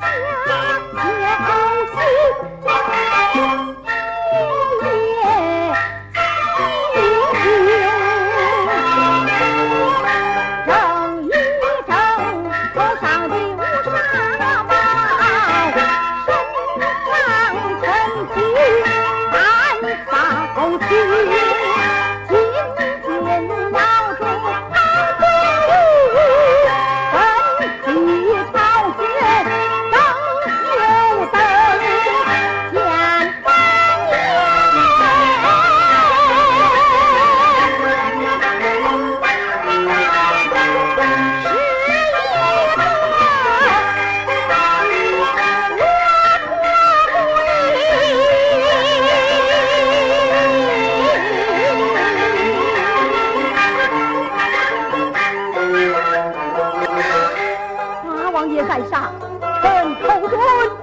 Yeah. 在上，臣寇准。